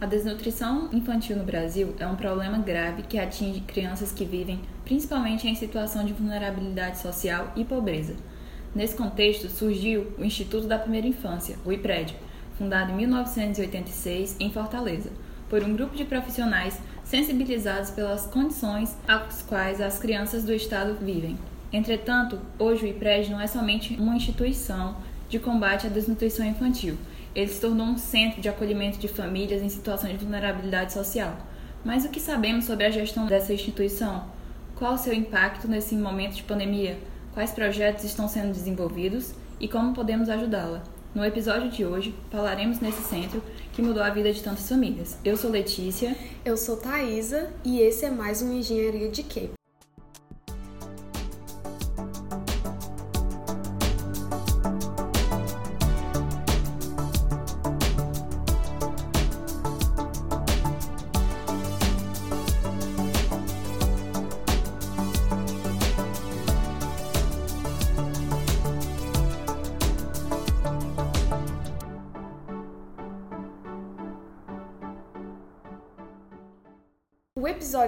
A desnutrição infantil no Brasil é um problema grave que atinge crianças que vivem principalmente em situação de vulnerabilidade social e pobreza. Nesse contexto, surgiu o Instituto da Primeira Infância, o IPRED, fundado em 1986 em Fortaleza, por um grupo de profissionais sensibilizados pelas condições às quais as crianças do estado vivem. Entretanto, hoje o IPRED não é somente uma instituição de combate à desnutrição infantil, ele se tornou um centro de acolhimento de famílias em situação de vulnerabilidade social. Mas o que sabemos sobre a gestão dessa instituição? Qual o seu impacto nesse momento de pandemia? Quais projetos estão sendo desenvolvidos e como podemos ajudá-la? No episódio de hoje, falaremos nesse centro que mudou a vida de tantas famílias. Eu sou Letícia. Eu sou Thaisa e esse é mais um Engenharia de Quê?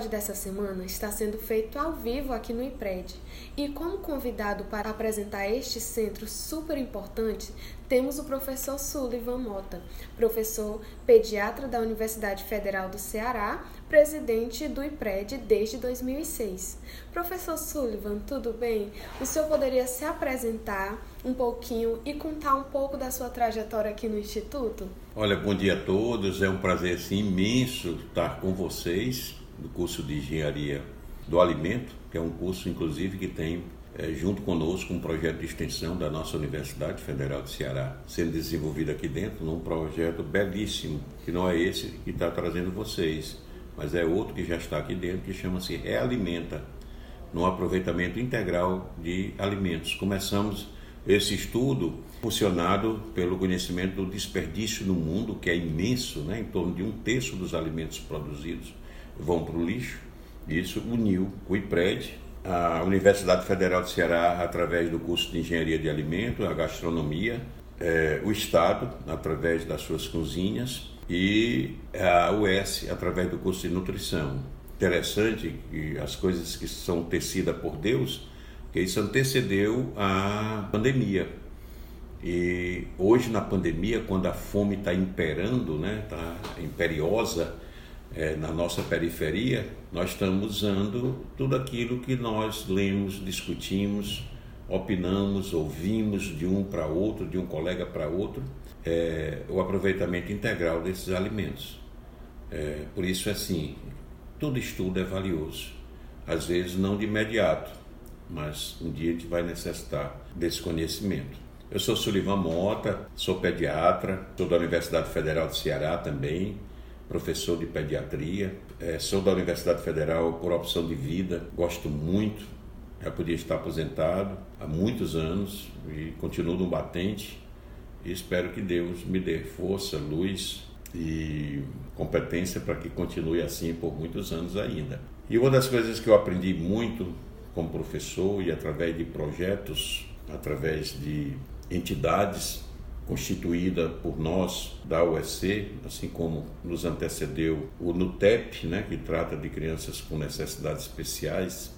Episódio dessa semana está sendo feito ao vivo aqui no IPRED e, como convidado para apresentar este centro super importante, temos o professor Sullivan Mota, professor pediatra da Universidade Federal do Ceará, presidente do IPRED desde 2006. Professor Sullivan, tudo bem? O senhor poderia se apresentar um pouquinho e contar um pouco da sua trajetória aqui no Instituto? Olha, bom dia a todos. É um prazer assim, imenso estar com vocês do curso de Engenharia do Alimento, que é um curso, inclusive, que tem é, junto conosco um projeto de extensão da nossa Universidade Federal de Ceará, sendo desenvolvido aqui dentro num projeto belíssimo, que não é esse que está trazendo vocês, mas é outro que já está aqui dentro, que chama-se Realimenta, no aproveitamento integral de alimentos. Começamos esse estudo funcionado pelo conhecimento do desperdício no mundo, que é imenso, né? em torno de um terço dos alimentos produzidos vão para o lixo. Isso uniu o IPRED, a Universidade Federal de Ceará, através do curso de Engenharia de Alimento, a Gastronomia, é, o Estado, através das suas cozinhas, e a US, através do curso de Nutrição. Interessante que as coisas que são tecidas por Deus, que isso antecedeu a pandemia. E hoje, na pandemia, quando a fome está imperando, está né, tá imperiosa, é, na nossa periferia, nós estamos usando tudo aquilo que nós lemos, discutimos, opinamos, ouvimos de um para outro, de um colega para outro, é, o aproveitamento integral desses alimentos. É, por isso, assim, todo estudo é valioso. Às vezes, não de imediato, mas um dia a gente vai necessitar desse conhecimento. Eu sou Sullivan Mota, sou pediatra, sou da Universidade Federal de Ceará também, professor de pediatria, é, sou da Universidade Federal por opção de vida, gosto muito, já podia estar aposentado há muitos anos e continuo no batente e espero que Deus me dê força, luz e competência para que continue assim por muitos anos ainda. E uma das coisas que eu aprendi muito como professor e através de projetos, através de entidades constituída por nós da UEC, assim como nos antecedeu o NUTEP, né, que trata de crianças com necessidades especiais,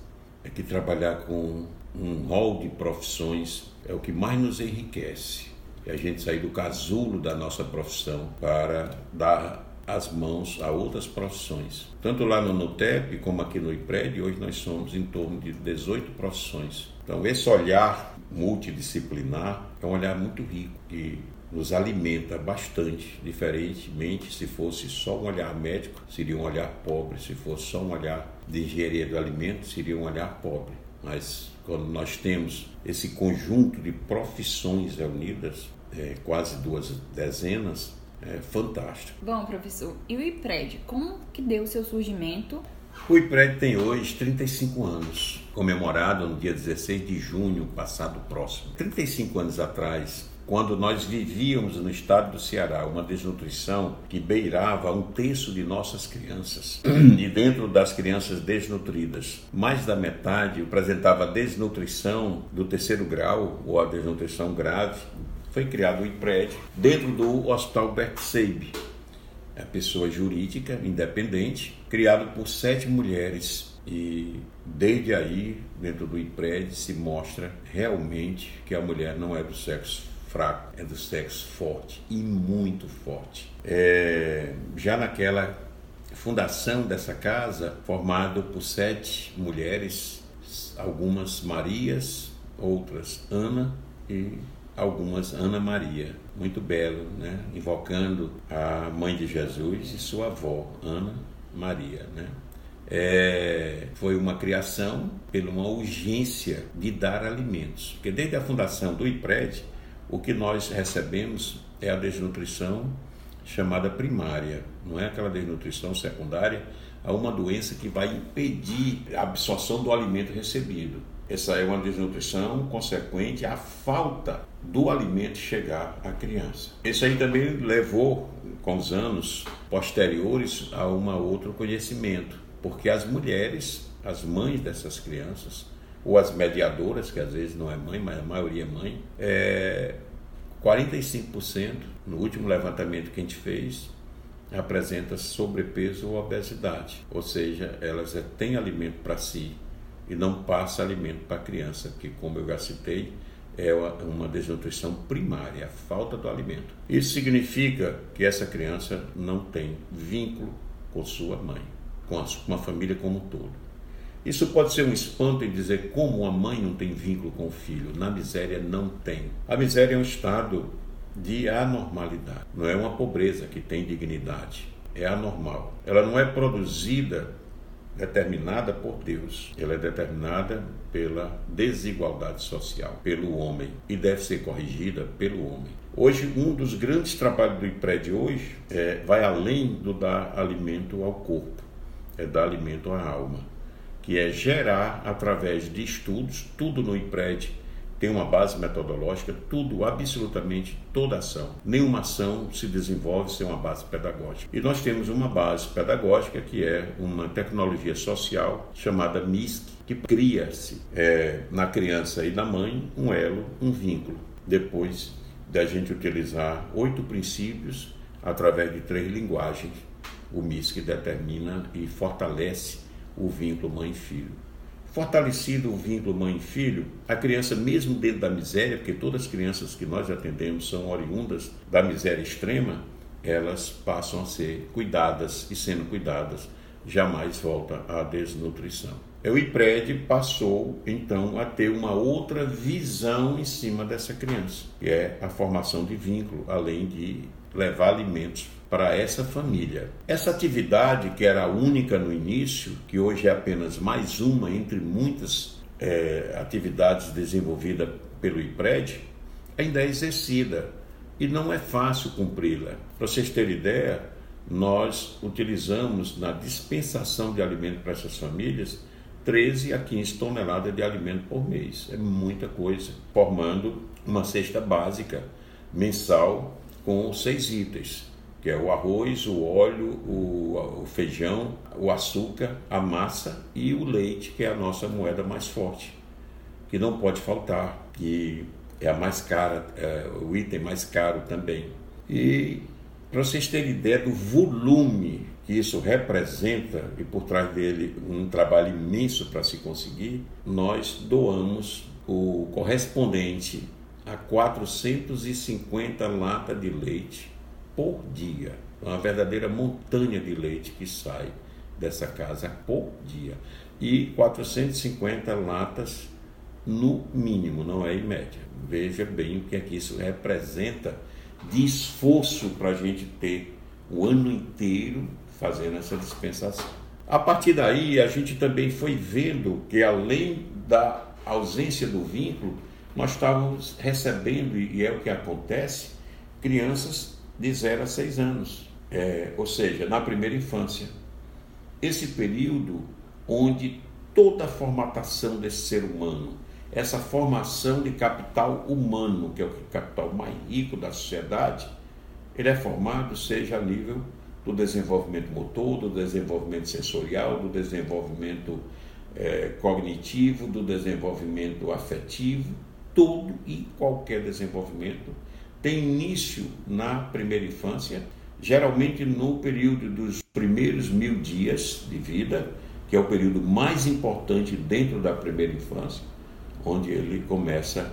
é que trabalhar com um rol de profissões é o que mais nos enriquece. É a gente sair do casulo da nossa profissão para dar as mãos a outras profissões. Tanto lá no NUTEP como aqui no IPRED, hoje nós somos em torno de 18 profissões. Então, esse olhar multidisciplinar é um olhar muito rico e nos alimenta bastante, diferentemente se fosse só um olhar médico, seria um olhar pobre, se fosse só um olhar de engenharia do alimento, seria um olhar pobre. Mas quando nós temos esse conjunto de profissões reunidas, é, quase duas dezenas, é fantástico. Bom, professor, e o IPRED, como que deu o seu surgimento o IPRED tem hoje 35 anos, comemorado no dia 16 de junho passado próximo. 35 anos atrás, quando nós vivíamos no estado do Ceará uma desnutrição que beirava um terço de nossas crianças. E dentro das crianças desnutridas, mais da metade apresentava desnutrição do terceiro grau ou a desnutrição grave. Foi criado o IPRED dentro do Hospital Bert Seib é a pessoa jurídica independente, criado por sete mulheres e desde aí, dentro do IPRED, se mostra realmente que a mulher não é do sexo fraco, é do sexo forte e muito forte. É, já naquela fundação dessa casa, formado por sete mulheres, algumas Marias, outras Ana e algumas Ana Maria. Muito belo, né? Invocando a mãe de Jesus e sua avó, Ana Maria, né? É, foi uma criação pela uma urgência de dar alimentos. Porque desde a fundação do IPRED, o que nós recebemos é a desnutrição chamada primária, não é aquela desnutrição secundária, a uma doença que vai impedir a absorção do alimento recebido. Essa é uma desnutrição consequente à falta do alimento chegar à criança. Isso aí também levou, com os anos posteriores, a um outro conhecimento, porque as mulheres, as mães dessas crianças, ou as mediadoras, que às vezes não é mãe, mas a maioria é mãe, é 45%, no último levantamento que a gente fez, apresenta sobrepeso ou obesidade, ou seja, elas têm alimento para si e não passa alimento para a criança, que como eu já citei, é uma desnutrição primária, a falta do alimento. Isso significa que essa criança não tem vínculo com sua mãe, com a, família como um todo. Isso pode ser um espanto em dizer como a mãe não tem vínculo com o filho. Na miséria não tem. A miséria é um estado de anormalidade, não é uma pobreza que tem dignidade, é anormal. Ela não é produzida determinada por Deus. Ela é determinada pela desigualdade social, pelo homem, e deve ser corrigida pelo homem. Hoje, um dos grandes trabalhos do IPRED hoje é, vai além do dar alimento ao corpo, é dar alimento à alma, que é gerar, através de estudos, tudo no IPRED tem uma base metodológica, tudo, absolutamente toda ação. Nenhuma ação se desenvolve sem uma base pedagógica. E nós temos uma base pedagógica que é uma tecnologia social chamada MISC, que cria-se é, na criança e na mãe um elo, um vínculo. Depois da gente utilizar oito princípios através de três linguagens, o MISC determina e fortalece o vínculo mãe-filho. Fortalecido o vínculo mãe-filho, a criança, mesmo dentro da miséria, porque todas as crianças que nós atendemos são oriundas da miséria extrema, elas passam a ser cuidadas e, sendo cuidadas, jamais volta à desnutrição. O IPRED passou, então, a ter uma outra visão em cima dessa criança, que é a formação de vínculo, além de levar alimentos para essa família. Essa atividade, que era única no início, que hoje é apenas mais uma entre muitas é, atividades desenvolvidas pelo IPRED, ainda é exercida e não é fácil cumpri-la. Para vocês terem ideia, nós utilizamos na dispensação de alimento para essas famílias 13 a 15 toneladas de alimento por mês. É muita coisa, formando uma cesta básica mensal com seis itens que é o arroz, o óleo, o, o, feijão, o açúcar, a massa e o leite, que é a nossa moeda mais forte, que não pode faltar, que é a mais cara, é o item mais caro também. E para vocês terem ideia do volume que isso representa e por trás dele um trabalho imenso para se conseguir, nós doamos o correspondente a 450 latas de leite por dia. É uma verdadeira montanha de leite que sai dessa casa por dia. E 450 latas no mínimo, não é em média. Veja bem o que é que isso representa de esforço para a gente ter o ano inteiro fazendo essa dispensação. A partir daí, a gente também foi vendo que além da ausência do vínculo, nós estávamos recebendo, e é o que acontece, crianças de 0 a 6 anos, é, ou seja, na primeira infância. Esse período onde toda a formatação desse ser humano, essa formação de capital humano, que é o capital mais rico da sociedade, ele é formado seja a nível do desenvolvimento motor, do desenvolvimento sensorial, do desenvolvimento é, cognitivo, do desenvolvimento afetivo, todo e qualquer desenvolvimento tem início na primeira infância geralmente no período dos primeiros mil dias de vida, que é o período mais importante dentro da primeira infância, onde ele começa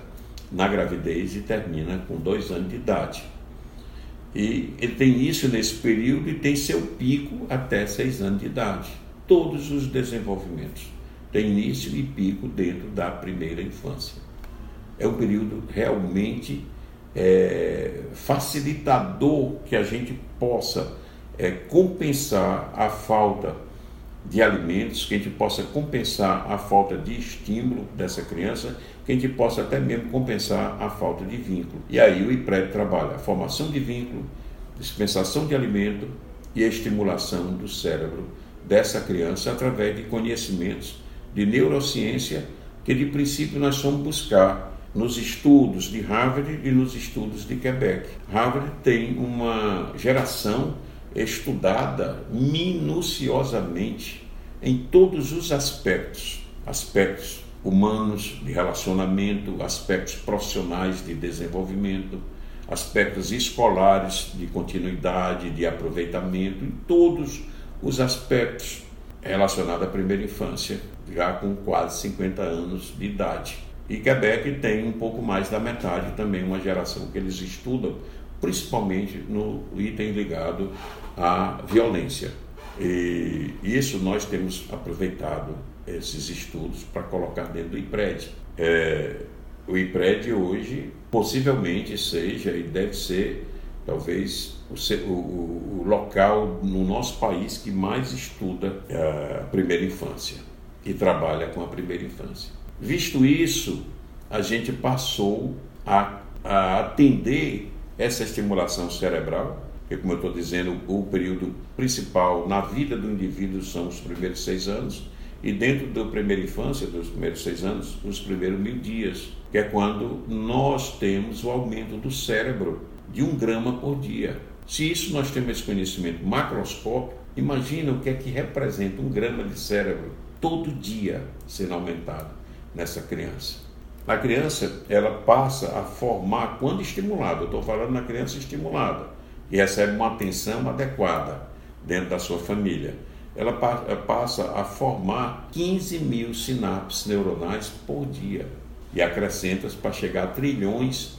na gravidez e termina com dois anos de idade. E ele tem início nesse período e tem seu pico até seis anos de idade. Todos os desenvolvimentos têm início e pico dentro da primeira infância. É um período realmente é, facilitador que a gente possa é, compensar a falta de alimentos, que a gente possa compensar a falta de estímulo dessa criança, que a gente possa até mesmo compensar a falta de vínculo. E aí o IPRED trabalha a formação de vínculo, dispensação de alimento e a estimulação do cérebro dessa criança através de conhecimentos de neurociência que de princípio nós vamos buscar nos estudos de Harvard e nos estudos de Quebec. Harvard tem uma geração estudada minuciosamente em todos os aspectos, aspectos humanos de relacionamento, aspectos profissionais de desenvolvimento, aspectos escolares de continuidade, de aproveitamento, em todos os aspectos relacionados à primeira infância, já com quase 50 anos de idade. E Quebec tem um pouco mais da metade também, uma geração que eles estudam, principalmente no item ligado à violência. E isso nós temos aproveitado esses estudos para colocar dentro do IPRED. É, o IPRED hoje possivelmente seja e deve ser talvez o, o, o, local no nosso país que mais estuda a primeira infância e trabalha com a primeira infância. Visto isso, a gente passou a, a atender essa estimulação cerebral, que, como eu estou dizendo, o período principal na vida do indivíduo são os primeiros seis anos, e dentro da primeira infância, dos primeiros seis anos, os primeiros mil dias, que é quando nós temos o aumento do cérebro de um grama por dia. Se isso nós temos esse conhecimento macroscópico, imagina o que é que representa um grama de cérebro todo dia sendo aumentado nessa criança. A criança, ela passa a formar quando estimulada. Eu estou falando na criança estimulada e recebe uma atenção adequada dentro da sua família. Ela passa a formar 15 mil sinapses neuronais por dia e acrescenta para chegar a trilhões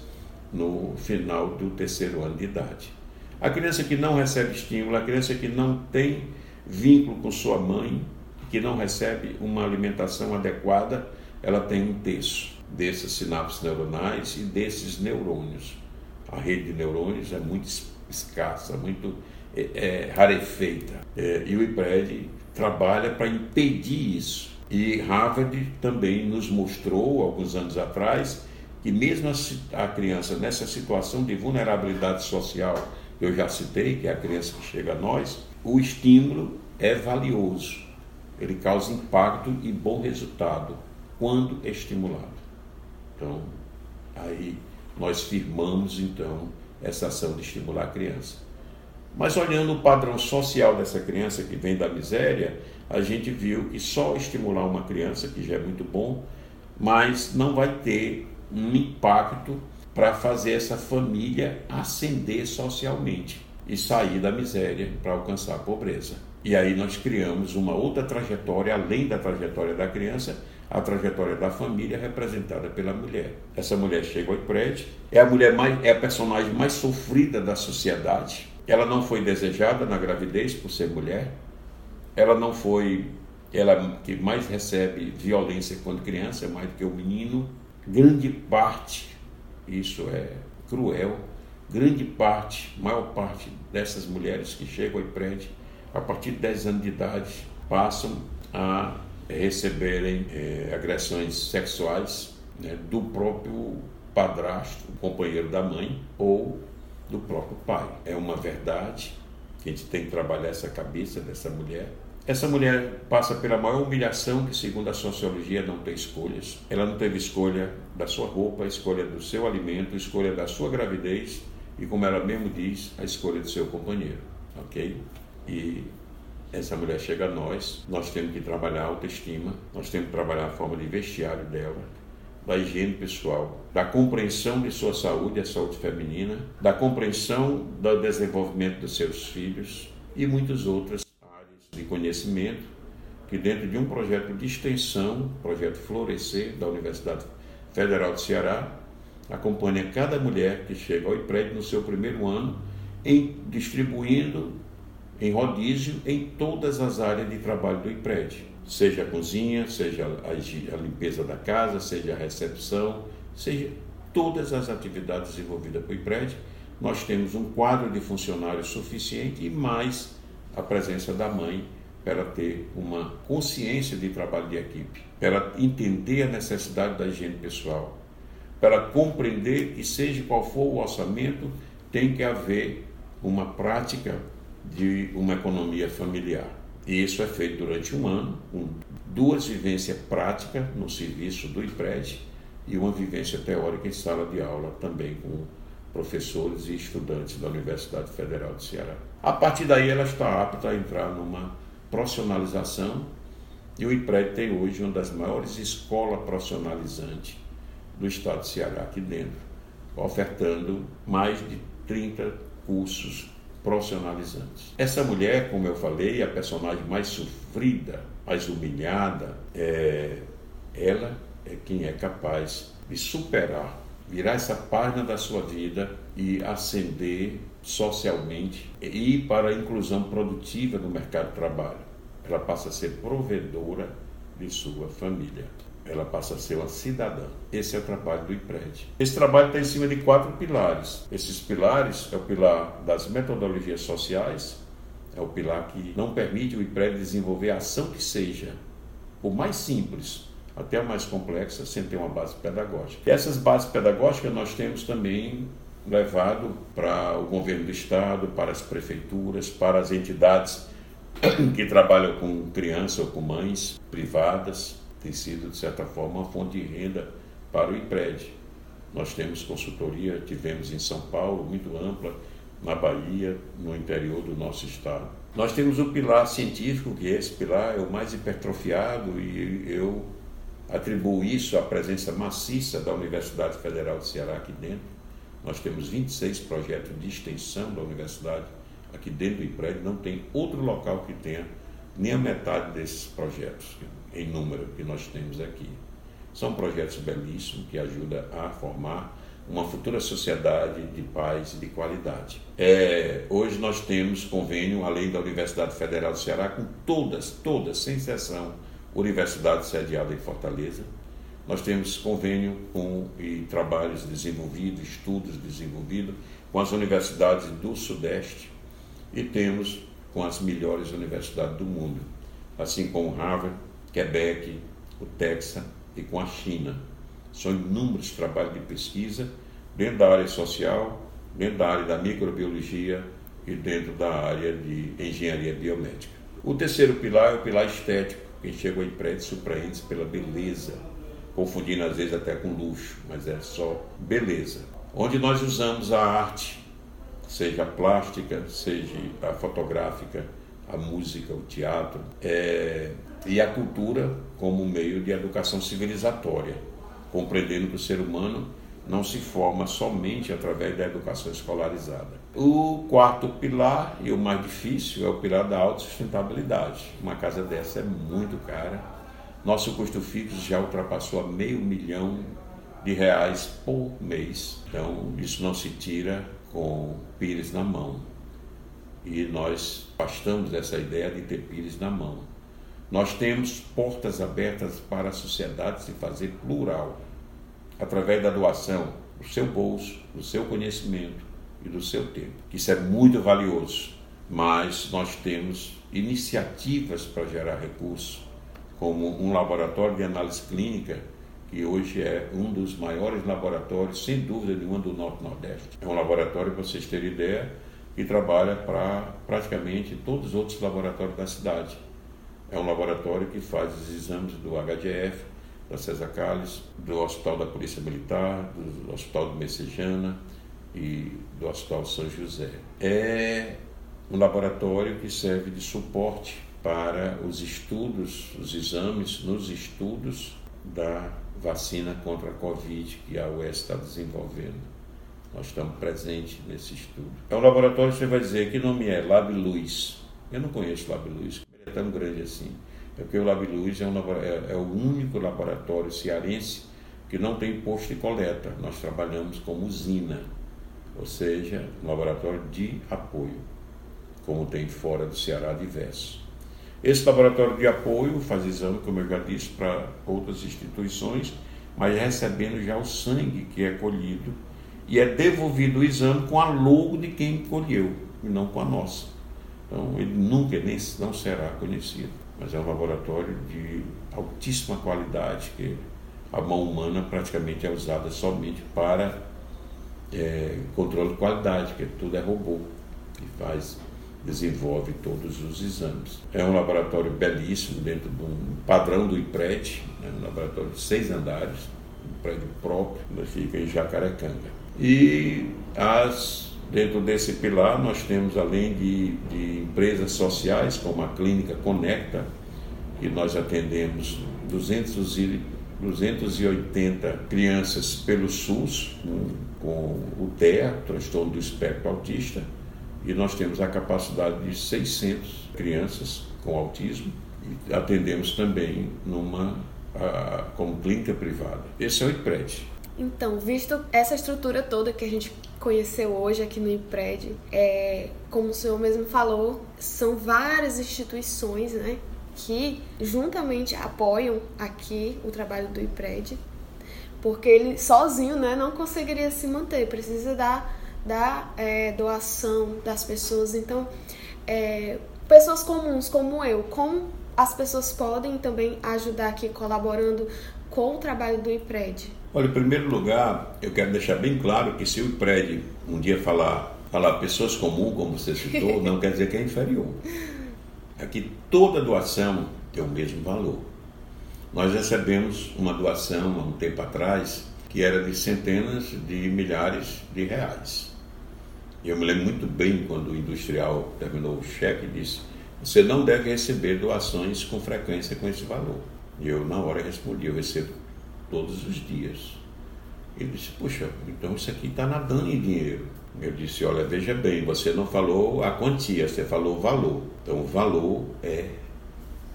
no final do terceiro ano de idade. A criança que não recebe estímulo, a criança que não tem vínculo com sua mãe, que não recebe uma alimentação adequada, ela tem um terço dessas sinapses neuronais e desses neurônios. A rede de neurônios é muito escassa, muito é, é, rarefeita. É, e o IPRED trabalha para impedir isso. E Harvard também nos mostrou, alguns anos atrás, que mesmo a, a criança nessa situação de vulnerabilidade social, que eu já citei, que é a criança que chega a nós, o estímulo é valioso. Ele causa impacto e bom resultado quando estimulado. Então, aí nós firmamos então essa ação de estimular a criança. Mas olhando o padrão social dessa criança que vem da miséria, a gente viu que só estimular uma criança, que já é muito bom, mas não vai ter um impacto para fazer essa família ascender socialmente e sair da miséria para alcançar a pobreza. E aí nós criamos uma outra trajetória, além da trajetória da criança, a trajetória da família representada pela mulher. Essa mulher chega ao prédio, é a mulher mais, é a personagem mais sofrida da sociedade. Ela não foi desejada na gravidez por ser mulher. Ela não foi ela que mais recebe violência quando criança, mais do que o menino. Grande parte, isso é cruel, grande parte, maior parte dessas mulheres que chegam ao prédio a partir de 10 anos de idade passam a receberem é, agressões sexuais né, do próprio padrasto, companheiro da mãe ou do próprio pai. É uma verdade que a gente tem que trabalhar essa cabeça dessa mulher. Essa mulher passa pela maior humilhação que, segundo a sociologia, não tem escolhas. Ela não teve escolha da sua roupa, escolha do seu alimento, escolha da sua gravidez e, como ela mesmo diz, a escolha do seu companheiro. Ok? E essa mulher chega a nós, nós temos que trabalhar a autoestima, nós temos que trabalhar a forma de vestiário dela, da higiene pessoal, da compreensão de sua saúde, a saúde feminina, da compreensão do desenvolvimento dos seus filhos e muitas outras áreas de conhecimento que dentro de um projeto de extensão, projeto Florescer da Universidade Federal de Ceará, acompanha cada mulher que chega ao IPRED no seu primeiro ano, em, distribuindo em rodízio em todas as áreas de trabalho do IPRED, seja a cozinha, seja a, limpeza da casa, seja a recepção, seja todas as atividades desenvolvidas pelo IPRED, nós temos um quadro de funcionários suficiente e mais a presença da mãe para ter uma consciência de trabalho de equipe, para entender a necessidade da higiene pessoal, para compreender que, seja qual for o orçamento, tem que haver uma prática de uma economia familiar. E isso é feito durante um ano, com duas vivências práticas no serviço do IPRED e uma vivência teórica em sala de aula também com professores e estudantes da Universidade Federal de Ceará. A partir daí ela está apta a entrar numa profissionalização e o IPRED tem hoje uma das maiores escolas profissionalizantes do estado de Ceará aqui dentro, ofertando mais de 30 cursos profissionalizantes. Essa mulher, como eu falei, a personagem mais sofrida, mais humilhada, é, ela é quem é capaz de superar, virar essa página da sua vida e ascender socialmente e ir para a inclusão produtiva no mercado de trabalho. Ela passa a ser provedora de sua família ela passa a ser uma cidadã. Esse é o trabalho do IPRED. Esse trabalho está em cima de quatro pilares. Esses pilares é o pilar das metodologias sociais, é o pilar que não permite o IPRED desenvolver a ação que seja, o mais simples até a mais complexa, sem ter uma base pedagógica. E essas bases pedagógicas nós temos também levado para o governo do estado, para as prefeituras, para as entidades que trabalham com crianças ou com mães privadas, tem sido, de certa forma, uma fonte de renda para o IPRED. Nós temos consultoria, tivemos em São Paulo, muito ampla, na Bahia, no interior do nosso estado. Nós temos o pilar científico, que esse pilar é o mais hipertrofiado e eu atribuo isso à presença maciça da Universidade Federal de Ceará aqui dentro. Nós temos 26 projetos de extensão da universidade aqui dentro do IPRED, não tem outro local que tenha nem a metade desses projetos em número que nós temos aqui. São projetos belíssimos que ajudam a formar uma futura sociedade de paz e de qualidade. É, hoje nós temos convênio, além da Universidade Federal do Ceará, com todas, todas, sem exceção, universidades sediadas em Fortaleza. Nós temos convênio com e trabalhos desenvolvidos, estudos desenvolvidos com as universidades do Sudeste e temos com as melhores universidades do mundo, assim como Harvard, Quebec, o Texas e com a China. São inúmeros trabalhos de pesquisa dentro da área social, dentro da área da microbiologia e dentro da área de engenharia biomédica. O terceiro pilar é o pilar estético. Quem chega ao emprego surpreende pela beleza, confundindo às vezes até com luxo, mas é só beleza. Onde nós usamos a arte, seja a plástica, seja a fotográfica, a música, o teatro, é, e a cultura como meio de educação civilizatória, compreendendo que o ser humano não se forma somente através da educação escolarizada. O quarto pilar, e o mais difícil, é o pilar da autossustentabilidade. Uma casa dessa é muito cara. Nosso custo fixo já ultrapassou a meio milhão de reais por mês. Então, isso não se tira com pires na mão. E nós afastamos dessa ideia de ter pires na mão. Nós temos portas abertas para a sociedade se fazer plural, através da doação do seu bolso, do seu conhecimento e do seu tempo. Isso é muito valioso, mas nós temos iniciativas para gerar recursos, como um laboratório de análise clínica, que hoje é um dos maiores laboratórios, sem dúvida nenhuma, do Norte-Nordeste. É um laboratório, para vocês terem ideia, que trabalha para praticamente todos os outros laboratórios da cidade é um laboratório que faz os exames do HDF, da César Calles, do Hospital da Polícia Militar, do Hospital do Messejana e do Hospital São José. É um laboratório que serve de suporte para os estudos, os exames nos estudos da vacina contra a Covid que a UES está desenvolvendo. Nós estamos presentes nesse estudo. É um laboratório, você vai dizer, que nome é? Lab Luz. Eu não conheço Lab Luz, é tão grande assim. É porque o Lab Luz é, um, é, é o único laboratório cearense que não tem posto de coleta. Nós trabalhamos como usina, ou seja, um laboratório de apoio, como tem fora do Ceará diversos. Esse laboratório de apoio faz exame, como eu já disse, para outras instituições, mas recebendo já o sangue que é colhido e é devolvido o exame com a logo de quem colheu e não com a nossa. Então ele nunca nem não será conhecido, mas é um laboratório de altíssima qualidade que a mão humana praticamente é usada somente para é, controle de qualidade, que tudo é robô que faz desenvolve todos os exames. É um laboratório belíssimo, dentro de um padrão do IPRED, né, um laboratório de seis andares, um prédio próprio, que fica em Jacarecanga. E as, dentro desse pilar nós temos, além de, de empresas sociais, como a Clínica Conecta, que nós atendemos 200 e, 280 crianças pelo SUS, com, com o TEA, transtorno do espectro autista, e nós temos a capacidade de 600 crianças com autismo e atendemos também numa a, como clínica privada. Esse é o IPRED. Então, visto essa estrutura toda que a gente conheceu hoje aqui no IPRED, é, como o senhor mesmo falou, são várias instituições né, que juntamente apoiam aqui o trabalho do IPRED, porque ele sozinho né, não conseguiria se manter, precisa dar da é, doação das pessoas. Então, é, pessoas comuns como eu, como as pessoas podem também ajudar aqui colaborando com o trabalho do IPRED? Olha, em primeiro lugar, eu quero deixar bem claro que se o IPRED um dia falar, falar pessoas comuns, como você citou, não quer dizer que é inferior. Aqui toda doação tem o mesmo valor. Nós recebemos uma doação há um tempo atrás que era de centenas de milhares de reais. Eu me lembro muito bem quando o industrial terminou o cheque e disse: Você não deve receber doações com frequência com esse valor. E eu, na hora, respondi: Eu recebo todos os dias. Ele disse: Puxa, então isso aqui está nadando em dinheiro. Eu disse: Olha, veja bem, você não falou a quantia, você falou o valor. Então, o valor é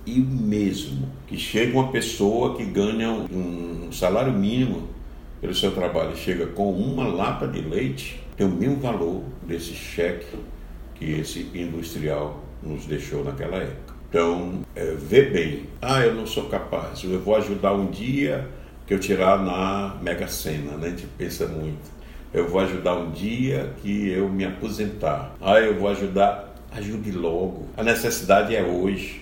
e mesmo que chega uma pessoa que ganha um salário mínimo pelo seu trabalho, chega com uma lata de leite, tem o mesmo valor desse cheque que esse industrial nos deixou naquela época. Então, é, vê bem, ah, eu não sou capaz, eu vou ajudar um dia que eu tirar na Mega Sena, né? a gente pensa muito. Eu vou ajudar um dia que eu me aposentar. Ah, eu vou ajudar, ajude logo. A necessidade é hoje.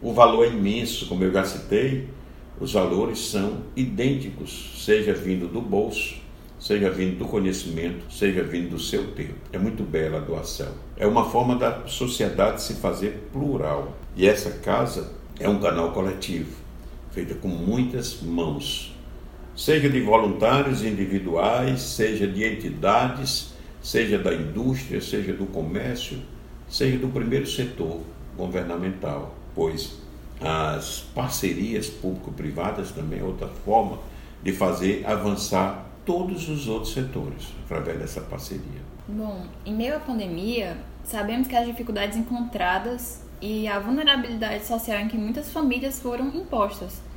O valor é imenso, como eu já citei, os valores são idênticos, seja vindo do bolso seja vindo do conhecimento, seja vindo do seu tempo. É muito bela a doação. É uma forma da sociedade se fazer plural. E essa casa é um canal coletivo, feita com muitas mãos, seja de voluntários individuais, seja de entidades, seja da indústria, seja do comércio, seja do primeiro setor governamental, pois as parcerias público-privadas também é outra forma de fazer avançar todos os outros setores através dessa parceria. Bom, em meio à pandemia, sabemos que as dificuldades encontradas e a vulnerabilidade social em que muitas famílias foram impostas.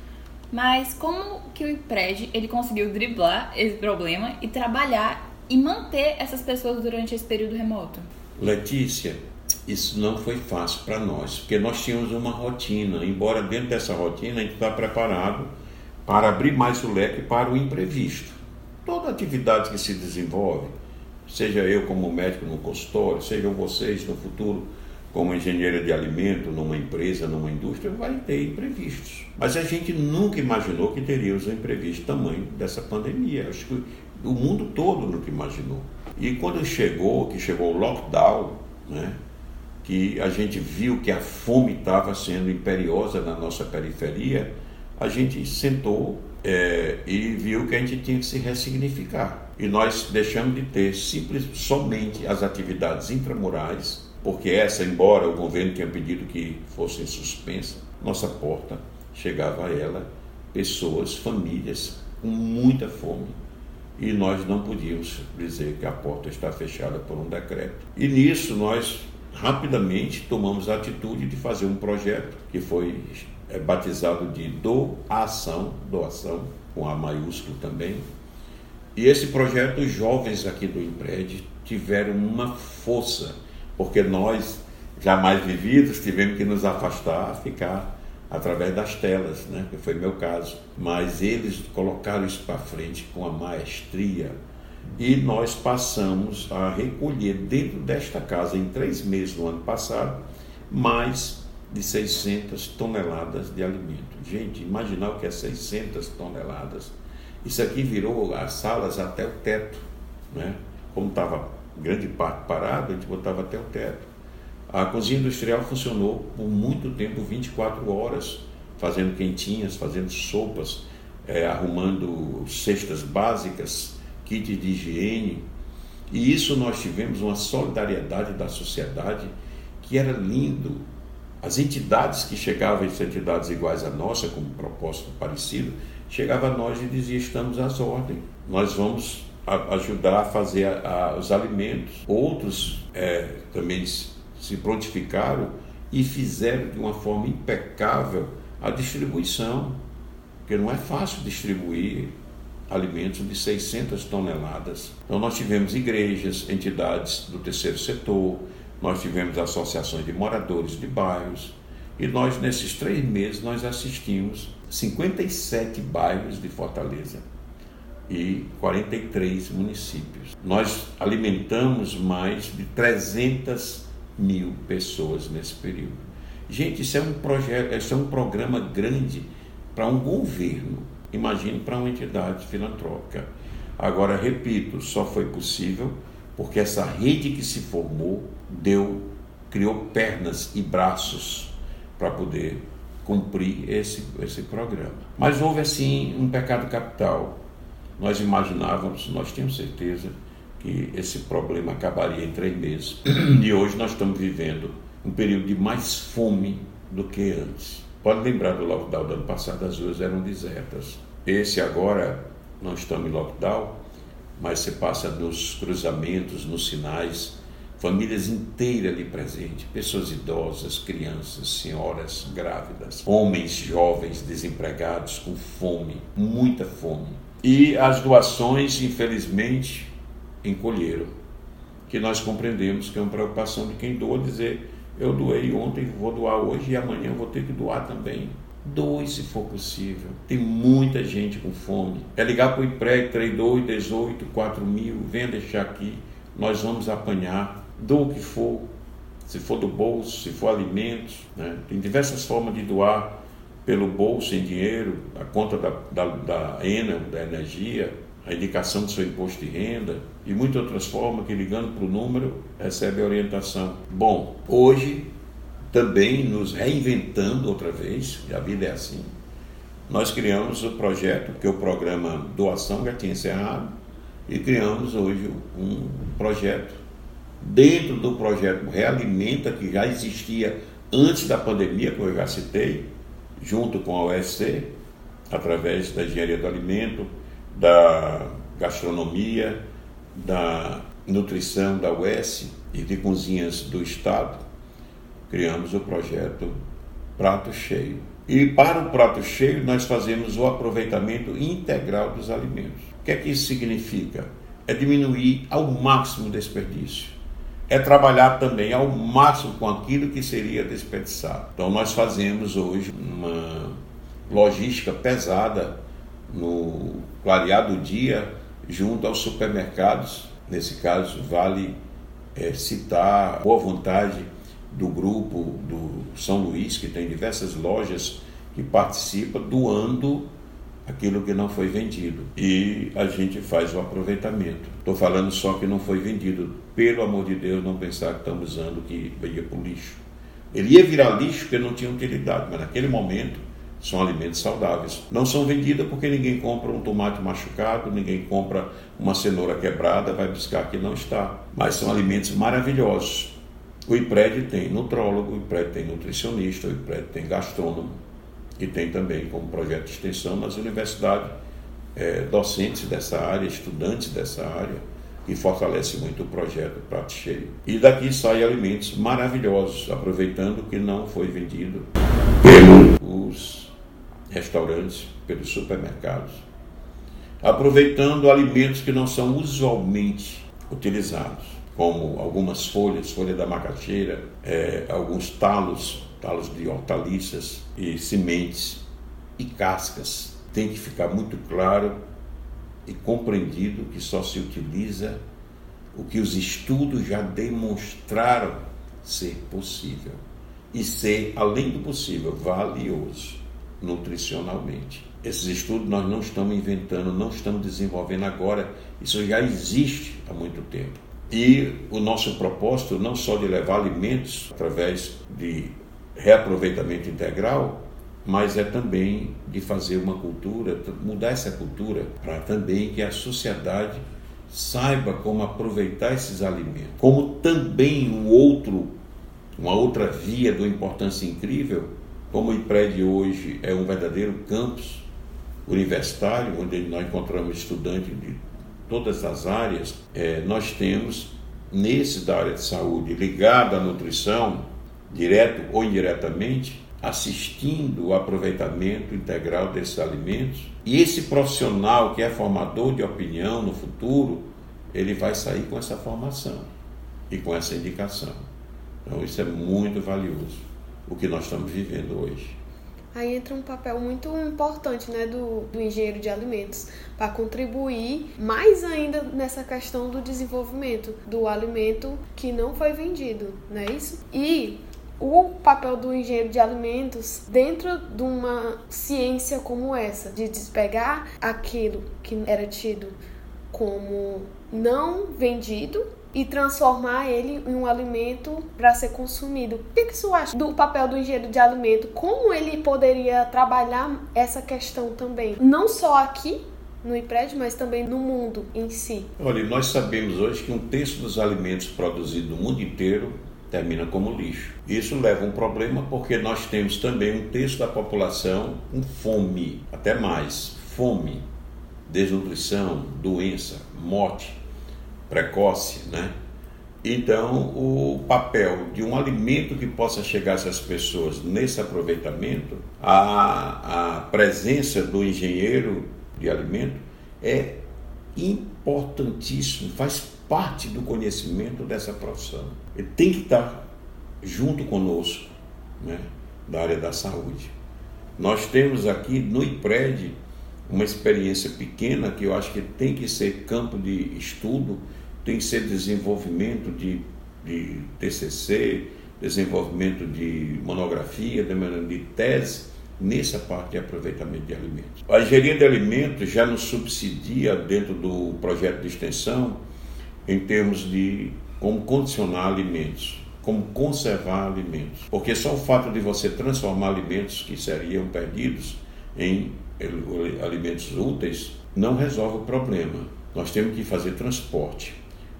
Mas como que o IPRED ele conseguiu driblar esse problema e trabalhar e manter essas pessoas durante esse período remoto? Letícia, isso não foi fácil para nós, porque nós tínhamos uma rotina, embora dentro dessa rotina a gente está preparado para abrir mais o leque para o imprevisto toda atividade que se desenvolve, seja eu como médico no consultório, sejam vocês no futuro como engenheiro de alimento numa empresa, numa indústria, vai ter imprevistos. Mas a gente nunca imaginou que teríamos um imprevisto tamanho dessa pandemia. Acho que o mundo todo nunca imaginou. E quando chegou, que chegou o lockdown, né, que a gente viu que a fome estava sendo imperiosa na nossa periferia, a gente sentou é, e viu que a gente tinha que se ressignificar. E nós deixamos de ter simples, somente as atividades intramurais, porque essa, embora o governo tenha pedido que fossem suspensas, nossa porta chegava a ela pessoas, famílias com muita fome. E nós não podíamos dizer que a porta está fechada por um decreto. E nisso nós rapidamente tomamos a atitude de fazer um projeto que foi é, batizado de doação, doação, com A maiúsculo também. E esse projeto, os jovens aqui do Impred tiveram uma força, porque nós, jamais vividos, tivemos que nos afastar, ficar através das telas, né? que foi meu caso. Mas eles colocaram isso para frente com a maestria e nós passamos a recolher dentro desta casa, em três meses do ano passado, mais de 600 toneladas de alimento. Gente, imaginar o que é 600 toneladas. Isso aqui virou as salas até o teto, né? Como estava grande parte parado, a gente botava até o teto. A cozinha industrial funcionou por muito tempo, 24 horas, fazendo quentinhas, fazendo sopas, é, arrumando cestas básicas, kits de higiene. E isso nós tivemos uma solidariedade da sociedade que era lindo. As entidades que chegavam, entidades iguais à nossa, com um propósito parecido, chegavam a nós e diziam: estamos às ordens, nós vamos ajudar a fazer a, a, os alimentos. Outros é, também se prontificaram e fizeram de uma forma impecável a distribuição, porque não é fácil distribuir alimentos de 600 toneladas. Então nós tivemos igrejas, entidades do terceiro setor, nós tivemos associações de moradores de bairros e nós nesses três meses nós assistimos 57 bairros de Fortaleza e 43 municípios. Nós alimentamos mais de 300 mil pessoas nesse período. Gente, isso é um projeto, isso é um programa grande para um governo. Imagine para uma entidade filantrópica. Agora, repito, só foi possível porque essa rede que se formou deu, criou pernas e braços para poder cumprir esse, esse programa. Mas houve assim um pecado capital. Nós imaginávamos, nós tínhamos certeza que esse problema acabaria em três meses. E hoje nós estamos vivendo um período de mais fome do que antes. Pode lembrar do lockdown do ano passado, as ruas eram desertas. Esse agora, não estamos em lockdown, mas você passa nos cruzamentos, nos sinais, famílias inteiras ali presentes, pessoas idosas, crianças, senhoras grávidas, homens jovens desempregados com fome, muita fome. E as doações, infelizmente, encolheram. Que nós compreendemos que é uma preocupação de quem doa dizer: eu doei ontem, vou doar hoje e amanhã vou ter que doar também. Doe se for possível. Tem muita gente com fome. É ligar para o IPREG 32, 18, 4 mil, venha deixar aqui. Nós vamos apanhar. Doa o que for. Se for do bolso, se for alimentos. Né? Tem diversas formas de doar pelo bolso em dinheiro, a conta da, da, da Enel, da energia, a indicação do seu imposto de renda e muitas outras formas que ligando para o número recebe a orientação. Bom, hoje também nos reinventando outra vez, a vida é assim. Nós criamos o projeto, que o programa Doação já tinha encerrado, e criamos hoje um projeto. Dentro do projeto Realimenta, que já existia antes da pandemia, que eu já citei, junto com a OSC, através da engenharia do alimento, da gastronomia, da nutrição da UES e de cozinhas do Estado, criamos o projeto Prato Cheio. E para o prato cheio, nós fazemos o aproveitamento integral dos alimentos. O que é que isso significa? É diminuir ao máximo o desperdício. É trabalhar também ao máximo com aquilo que seria desperdiçado. Então, nós fazemos hoje uma logística pesada no clareado dia junto aos supermercados. Nesse caso, vale é, citar boa vontade do grupo do São Luís, que tem diversas lojas que participa doando aquilo que não foi vendido. E a gente faz o aproveitamento. Estou falando só que não foi vendido. Pelo amor de Deus, não pensar que estamos usando que ia para o lixo. Ele ia virar lixo porque não tinha utilidade, mas naquele momento são alimentos saudáveis. Não são vendidas porque ninguém compra um tomate machucado, ninguém compra uma cenoura quebrada, vai buscar que não está. Mas são alimentos maravilhosos. O IPRED tem nutrólogo, o IPRED tem nutricionista, o IPRED tem gastrônomo. E tem também como projeto de extensão nas universidades é, docentes dessa área, estudantes dessa área, e fortalece muito o projeto Prato Cheio. E daqui saem alimentos maravilhosos, aproveitando que não foi vendido pelos restaurantes, pelos supermercados. Aproveitando alimentos que não são usualmente utilizados, como algumas folhas, folha da macaxeira, é, alguns talos, talos de hortaliças e sementes e cascas. Tem que ficar muito claro e compreendido que só se utiliza o que os estudos já demonstraram ser possível e ser, além do possível, valioso nutricionalmente. Esses estudos nós não estamos inventando, não estamos desenvolvendo agora, isso já existe há muito tempo. E o nosso propósito não só de levar alimentos através de reaproveitamento integral, mas é também de fazer uma cultura, mudar essa cultura para também que a sociedade saiba como aproveitar esses alimentos. Como também um outro, uma outra via de uma importância incrível, como o IPRED hoje é um verdadeiro campus universitário, onde nós encontramos estudantes de todas as áreas, é, nós temos nesse da área de saúde ligado à nutrição, direto ou indiretamente, assistindo o aproveitamento integral desses alimentos. E esse profissional que é formador de opinião no futuro, ele vai sair com essa formação e com essa indicação. Então isso é muito valioso, o que nós estamos vivendo hoje. Aí entra um papel muito importante né, do, do engenheiro de alimentos para contribuir mais ainda nessa questão do desenvolvimento do alimento que não foi vendido, não é isso? E o papel do engenheiro de alimentos dentro de uma ciência como essa, de despegar aquilo que era tido como não vendido e transformar ele em um alimento para ser consumido. O que, que você acha do papel do engenheiro de alimento? Como ele poderia trabalhar essa questão também? Não só aqui no IPRED, mas também no mundo em si. Olha, nós sabemos hoje que um terço dos alimentos produzidos no mundo inteiro termina como lixo. Isso leva a um problema porque nós temos também um terço da população com fome, até mais, fome, desnutrição, doença, morte precoce, né? Então, o papel de um alimento que possa chegar a essas pessoas nesse aproveitamento, a, a presença do engenheiro de alimento é importantíssimo, faz parte do conhecimento dessa profissão. Ele tem que estar junto conosco, né, da área da saúde. Nós temos aqui no IPRED uma experiência pequena que eu acho que tem que ser campo de estudo, tem que ser desenvolvimento de, de TCC, desenvolvimento de monografia, de tese, nessa parte de aproveitamento de alimentos. A engenharia de alimentos já nos subsidia dentro do projeto de extensão em termos de como condicionar alimentos, como conservar alimentos. Porque só o fato de você transformar alimentos que seriam perdidos em alimentos úteis não resolve o problema. Nós temos que fazer transporte.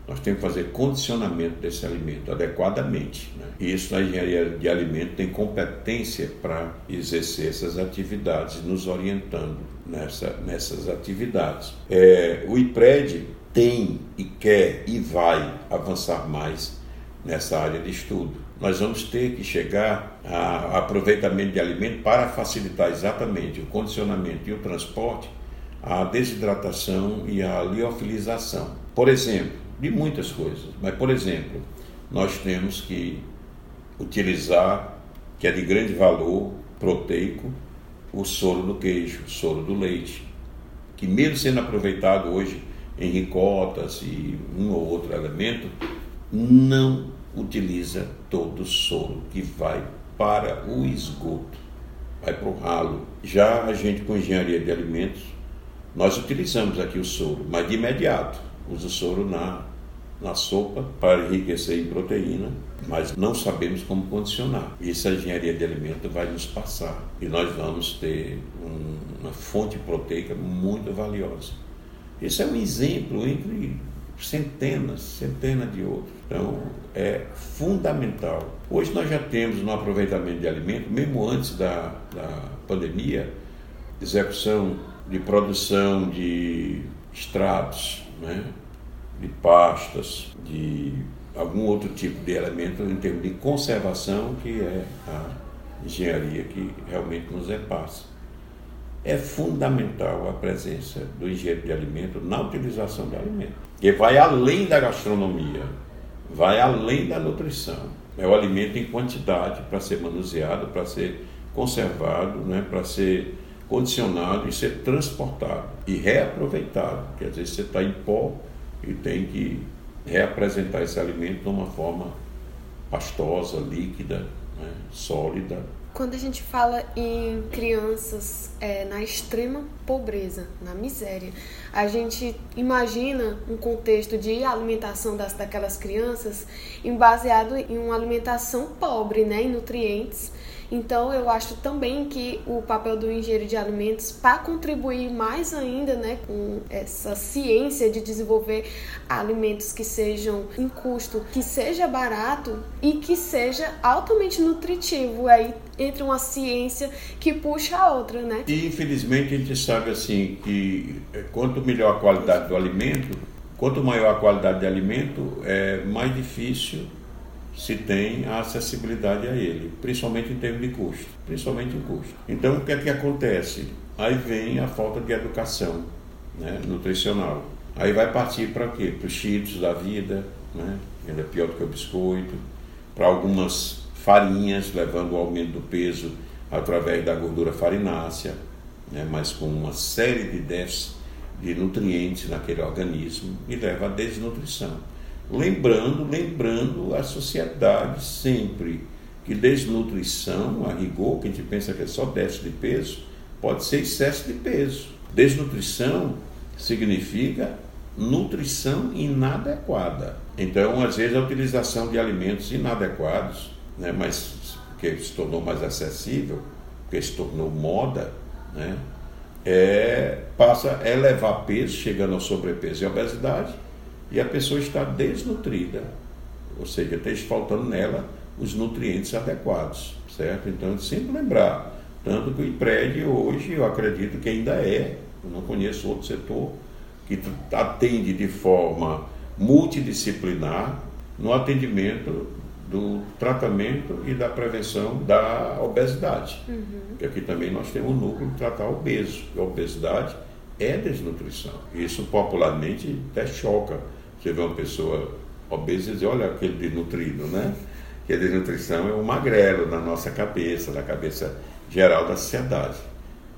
Nós temos que fazer condicionamento desse alimento adequadamente. Né? E isso na engenharia de alimento tem competência para exercer essas atividades, nos orientando nessa, nessas atividades. É, o IPRED tem e quer e vai avançar mais nessa área de estudo. Nós vamos ter que chegar a aproveitamento de alimento para facilitar exatamente o condicionamento e o transporte, a desidratação e a liofilização. Por exemplo, de muitas coisas, mas por exemplo, nós temos que utilizar, que é de grande valor proteico, o soro do queijo, o soro do leite, que mesmo sendo aproveitado hoje em ricotas e um ou outro elemento, não utiliza todo o soro que vai para o esgoto, vai para o ralo. Já a gente com engenharia de alimentos, nós utilizamos aqui o soro, mas de imediato usa o soro na, na sopa para enriquecer em proteína, mas não sabemos como condicionar. Isso a engenharia de alimentos vai nos passar e nós vamos ter um, uma fonte proteica muito valiosa. Esse é um exemplo entre centenas, centenas de outros. Então, é fundamental. Hoje nós já temos no aproveitamento de alimentos, mesmo antes da, da pandemia, execução de produção de extratos, né? de pastas, de algum outro tipo de elemento em termos de conservação, que é a engenharia que realmente nos repassa. É fundamental a presença do engenheiro de alimento na utilização do alimento, que vai além da gastronomia, vai além da nutrição. É o alimento em quantidade para ser manuseado, para ser conservado, né, para ser condicionado e ser transportado e reaproveitado. Quer dizer, você está em pó e tem que reapresentar esse alimento de uma forma pastosa, líquida, né, sólida. Quando a gente fala em crianças é, na extrema pobreza, na miséria, a gente imagina um contexto de alimentação das, daquelas crianças baseado em uma alimentação pobre né, em nutrientes então, eu acho também que o papel do engenheiro de alimentos, para contribuir mais ainda né, com essa ciência de desenvolver alimentos que sejam em custo, que seja barato e que seja altamente nutritivo. Aí entre uma ciência que puxa a outra, né? E infelizmente a gente sabe assim que quanto melhor a qualidade do alimento, quanto maior a qualidade de alimento, é mais difícil se tem a acessibilidade a ele, principalmente em termos de custo, principalmente em custo. Então, o que é que acontece? Aí vem a falta de educação né, nutricional. Aí vai partir para quê? Para os cheetos da vida, né? ele é pior do que o biscoito, para algumas farinhas, levando ao aumento do peso através da gordura farinácea, né? mas com uma série de déficits de nutrientes naquele organismo e leva à desnutrição. Lembrando, lembrando a sociedade sempre que desnutrição, a rigor, que a gente pensa que é só déficit de peso, pode ser excesso de peso. Desnutrição significa nutrição inadequada. Então, às vezes, a utilização de alimentos inadequados, né, mas que se tornou mais acessível, que se tornou moda, né, é, passa a elevar peso, chegando ao sobrepeso e obesidade, e a pessoa está desnutrida, ou seja, está faltando nela os nutrientes adequados, certo? Então, sempre lembrar, tanto que o IPRED hoje, eu acredito que ainda é, eu não conheço outro setor que atende de forma multidisciplinar no atendimento do tratamento e da prevenção da obesidade. Uhum. Porque aqui também nós temos um núcleo de tratar obeso. A obesidade é desnutrição. Isso popularmente até choca você vê uma pessoa obesa e diz, olha aquele desnutrido, né? Que a desnutrição é um magrelo na nossa cabeça, na cabeça geral da sociedade.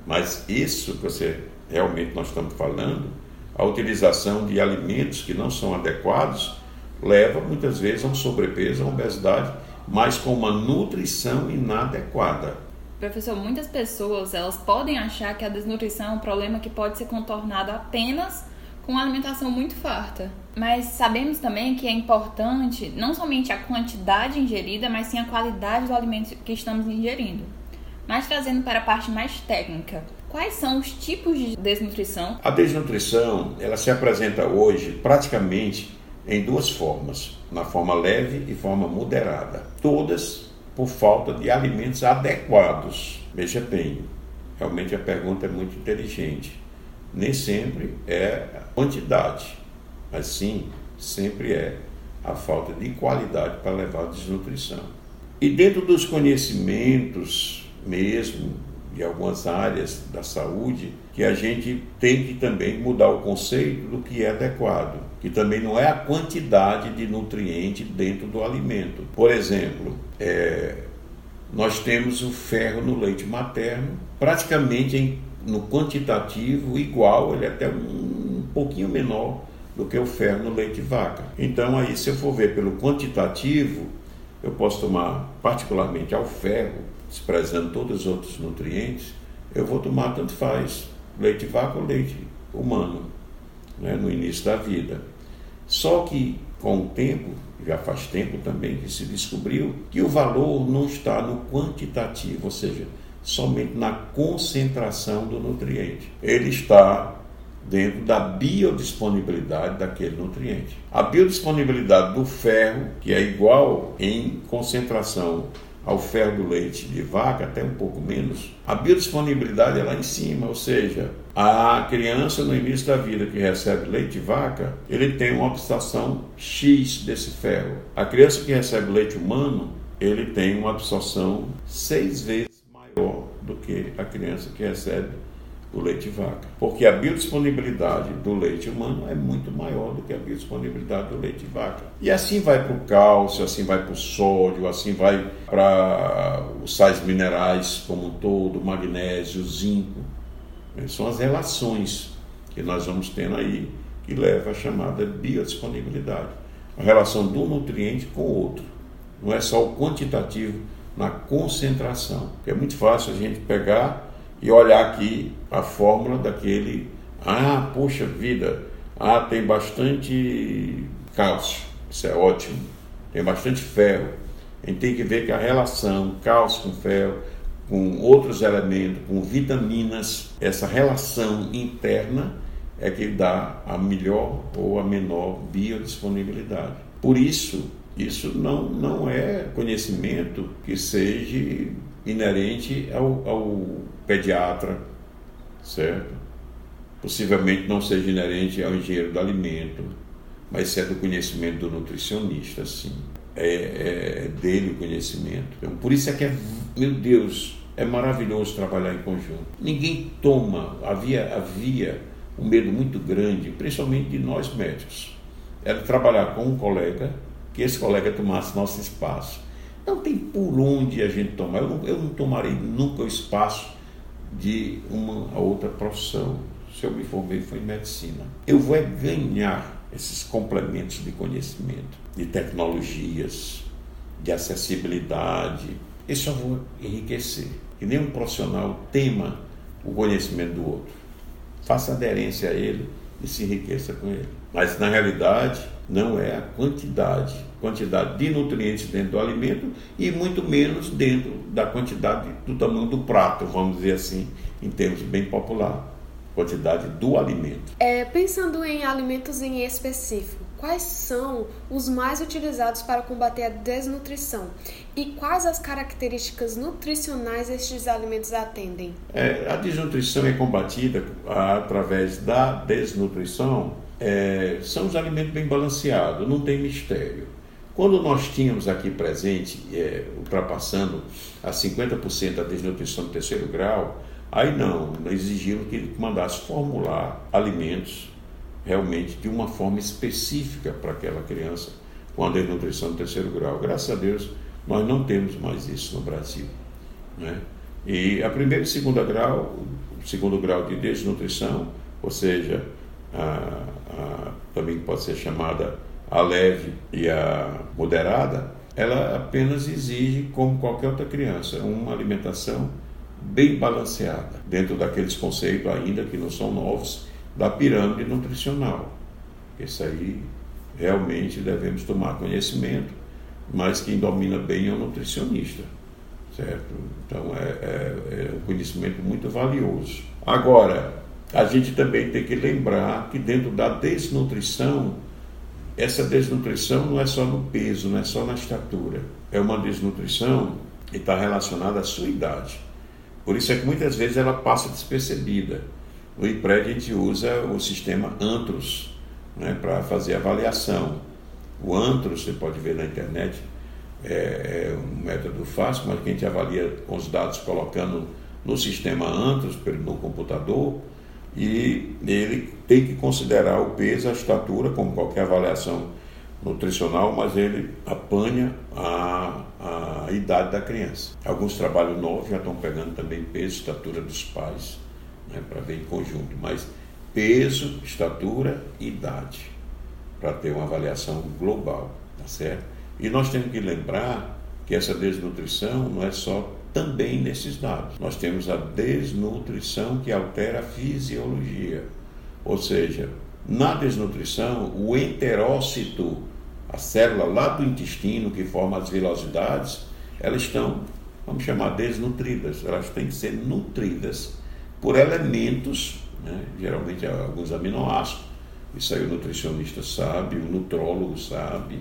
Mas isso que você realmente nós estamos falando, a utilização de alimentos que não são adequados, leva muitas vezes a um sobrepeso, a uma obesidade, mas com uma nutrição inadequada. Professor, muitas pessoas elas podem achar que a desnutrição é um problema que pode ser contornado apenas com uma alimentação muito farta. Mas sabemos também que é importante não somente a quantidade ingerida, mas sim a qualidade do alimento que estamos ingerindo. Mas trazendo para a parte mais técnica, quais são os tipos de desnutrição? A desnutrição, ela se apresenta hoje praticamente em duas formas, na forma leve e forma moderada. Todas por falta de alimentos adequados. Veja bem, realmente a pergunta é muito inteligente. Nem sempre é quantidade mas sim sempre é a falta de qualidade para levar à desnutrição. E dentro dos conhecimentos mesmo de algumas áreas da saúde, que a gente tem que também mudar o conceito do que é adequado, que também não é a quantidade de nutriente dentro do alimento. Por exemplo, é, nós temos o ferro no leite materno, praticamente em, no quantitativo igual, ele é até um, um pouquinho menor do que o ferro no leite de vaca. Então, aí, se eu for ver pelo quantitativo, eu posso tomar particularmente ao ferro, desprezando todos os outros nutrientes, eu vou tomar tanto faz, leite de vaca ou leite humano, né, no início da vida. Só que com o tempo, já faz tempo também que se descobriu que o valor não está no quantitativo, ou seja, somente na concentração do nutriente. Ele está dentro da biodisponibilidade daquele nutriente. A biodisponibilidade do ferro, que é igual em concentração ao ferro do leite de vaca, até um pouco menos, a biodisponibilidade é lá em cima, ou seja, a criança no início da vida que recebe leite de vaca, ele tem uma absorção X desse ferro. A criança que recebe leite humano, ele tem uma absorção seis vezes maior do que a criança que recebe o leite vaca. Porque a biodisponibilidade do leite humano é muito maior do que a biodisponibilidade do leite vaca. E assim vai para o cálcio, assim vai para o sódio, assim vai para os sais minerais como um todo, magnésio, zinco. São as relações que nós vamos tendo aí que leva a chamada biodisponibilidade. A relação do nutriente com o outro. Não é só o quantitativo na concentração. É muito fácil a gente pegar e olhar aqui a fórmula daquele. Ah, poxa vida, ah, tem bastante cálcio, isso é ótimo, tem bastante ferro. A gente tem que ver que a relação cálcio com ferro, com outros elementos, com vitaminas, essa relação interna é que dá a melhor ou a menor biodisponibilidade. Por isso, isso não, não é conhecimento que seja inerente ao, ao pediatra, certo? Possivelmente não seja inerente ao engenheiro do alimento, mas é do conhecimento do nutricionista, sim. É, é, é dele o conhecimento. Então, por isso é que, é, meu Deus, é maravilhoso trabalhar em conjunto. Ninguém toma, havia, havia um medo muito grande, principalmente de nós médicos, era trabalhar com um colega, que esse colega tomasse nosso espaço. Não tem por onde a gente tomar. Eu não, eu não tomarei nunca o espaço de uma outra profissão. Se eu me formei foi em medicina. Eu vou é ganhar esses complementos de conhecimento, de tecnologias, de acessibilidade. Eu vou enriquecer. Que nenhum profissional tema o conhecimento do outro. Faça aderência a ele e se enriqueça com ele. Mas na realidade não é a quantidade, quantidade de nutrientes dentro do alimento e muito menos dentro da quantidade do tamanho do prato, vamos dizer assim, em termos bem popular, quantidade do alimento. É, pensando em alimentos em específico, quais são os mais utilizados para combater a desnutrição e quais as características nutricionais estes alimentos atendem? É, a desnutrição é combatida através da desnutrição é, são os alimentos bem balanceados, não tem mistério. Quando nós tínhamos aqui presente, é, ultrapassando a 50% da desnutrição do terceiro grau, aí não, exigiram que ele mandasse formular alimentos realmente de uma forma específica para aquela criança com a desnutrição do terceiro grau. Graças a Deus, nós não temos mais isso no Brasil. Né? E a primeira e segunda grau, o segundo grau de desnutrição, ou seja, a, a, também pode ser chamada a leve e a moderada, ela apenas exige, como qualquer outra criança, uma alimentação bem balanceada, dentro daqueles conceitos ainda que não são novos, da pirâmide nutricional. Isso aí realmente devemos tomar conhecimento, mas quem domina bem é o nutricionista, certo? Então é, é, é um conhecimento muito valioso. Agora, a gente também tem que lembrar que dentro da desnutrição, essa desnutrição não é só no peso, não é só na estatura. É uma desnutrição que está relacionada à sua idade. Por isso é que muitas vezes ela passa despercebida. No IPRED a gente usa o sistema ANTROS né, para fazer avaliação. O ANTROS, você pode ver na internet, é, é um método fácil, mas que a gente avalia com os dados colocando no sistema ANTROS, no computador, e ele tem que considerar o peso, a estatura, como qualquer avaliação nutricional, mas ele apanha a, a idade da criança. Alguns trabalhos novos já estão pegando também peso, estatura dos pais, né, para ver em conjunto, mas peso, estatura e idade, para ter uma avaliação global, tá certo? E nós temos que lembrar que essa desnutrição não é só também nesses dados. Nós temos a desnutrição que altera a fisiologia, ou seja, na desnutrição, o enterócito, a célula lá do intestino que forma as vilosidades, elas estão, vamos chamar, desnutridas, elas têm que ser nutridas por elementos né? geralmente alguns aminoácidos. Isso aí o nutricionista sabe, o nutrólogo sabe,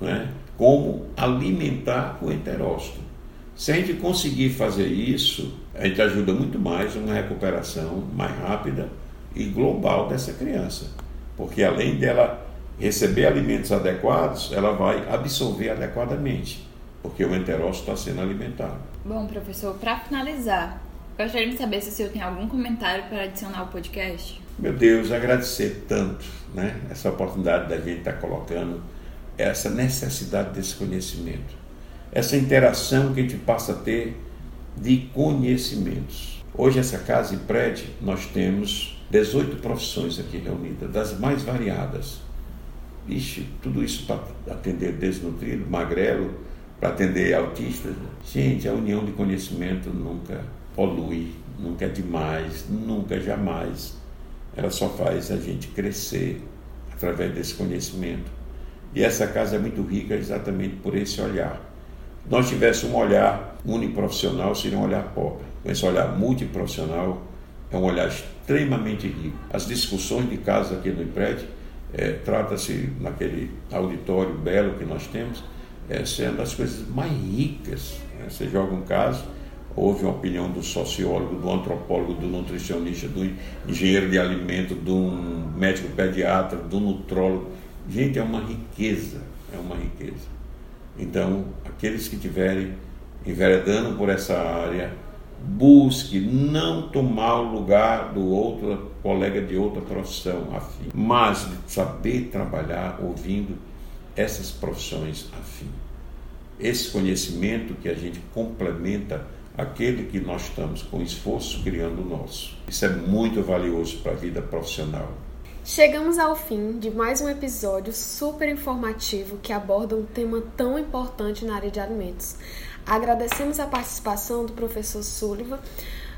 né? como alimentar o enterócito. Se a gente conseguir fazer isso, a gente ajuda muito mais uma recuperação mais rápida e global dessa criança. Porque além dela receber alimentos adequados, ela vai absorver adequadamente, porque o enterócito está sendo alimentado. Bom, professor, para finalizar, gostaria de saber se o senhor tem algum comentário para adicionar ao podcast. Meu Deus, agradecer tanto né, essa oportunidade da gente estar tá colocando essa necessidade desse conhecimento, essa interação que a gente passa a ter de conhecimentos. Hoje, essa casa e prédio, nós temos 18 profissões aqui reunidas, das mais variadas. Ixi, tudo isso para atender desnutrido, magrelo, para atender autistas. Gente, a união de conhecimento nunca polui, nunca é demais, nunca, jamais. Ela só faz a gente crescer através desse conhecimento. E essa casa é muito rica exatamente por esse olhar. Nós tivéssemos um olhar uniprofissional, seria um olhar pobre. Esse olhar multiprofissional é um olhar extremamente rico. As discussões de casa aqui no IPRED, é, trata-se naquele auditório belo que nós temos, é, sendo das coisas mais ricas. Né? Você joga um caso, houve uma opinião do sociólogo, do antropólogo, do nutricionista, do engenheiro de alimento, do médico pediatra, do nutrólogo Gente, é uma riqueza, é uma riqueza. Então, aqueles que tiverem enveredando por essa área, busque não tomar o lugar do outro colega de outra profissão afim, mas saber trabalhar ouvindo essas profissões afim. Esse conhecimento que a gente complementa aquele que nós estamos com esforço criando o nosso. Isso é muito valioso para a vida profissional. Chegamos ao fim de mais um episódio super informativo que aborda um tema tão importante na área de alimentos. Agradecemos a participação do professor Sullivan.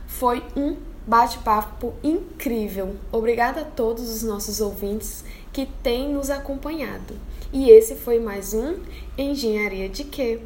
Foi um bate-papo incrível. Obrigada a todos os nossos ouvintes que têm nos acompanhado. E esse foi mais um Engenharia de Quê?